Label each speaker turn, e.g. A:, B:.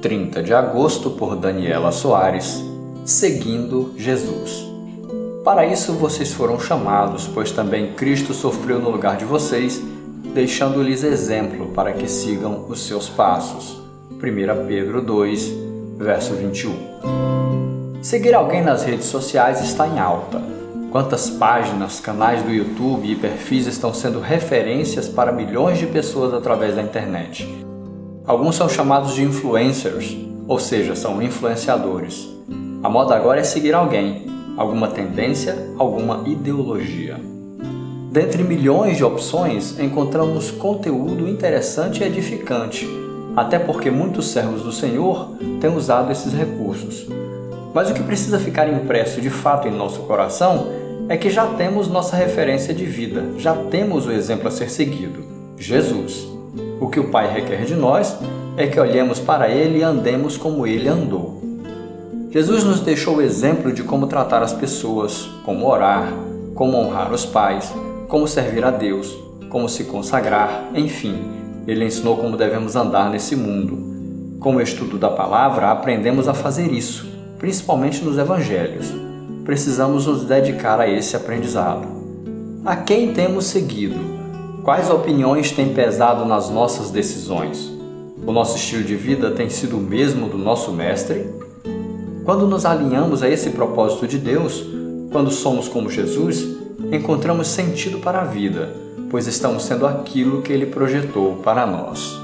A: 30 de agosto, por Daniela Soares, Seguindo Jesus. Para isso vocês foram chamados, pois também Cristo sofreu no lugar de vocês, deixando-lhes exemplo para que sigam os seus passos. 1 Pedro 2, verso 21. Seguir alguém nas redes sociais está em alta. Quantas páginas, canais do YouTube e perfis estão sendo referências para milhões de pessoas através da internet? Alguns são chamados de influencers, ou seja, são influenciadores. A moda agora é seguir alguém, alguma tendência, alguma ideologia. Dentre milhões de opções, encontramos conteúdo interessante e edificante, até porque muitos servos do Senhor têm usado esses recursos. Mas o que precisa ficar impresso de fato em nosso coração é que já temos nossa referência de vida, já temos o exemplo a ser seguido: Jesus. O que o Pai requer de nós é que olhemos para Ele e andemos como Ele andou. Jesus nos deixou o exemplo de como tratar as pessoas, como orar, como honrar os pais, como servir a Deus, como se consagrar, enfim, ele ensinou como devemos andar nesse mundo. Com o estudo da palavra, aprendemos a fazer isso, principalmente nos evangelhos. Precisamos nos dedicar a esse aprendizado. A quem temos seguido? Quais opiniões têm pesado nas nossas decisões? O nosso estilo de vida tem sido o mesmo do nosso Mestre? Quando nos alinhamos a esse propósito de Deus, quando somos como Jesus, encontramos sentido para a vida, pois estamos sendo aquilo que Ele projetou para nós.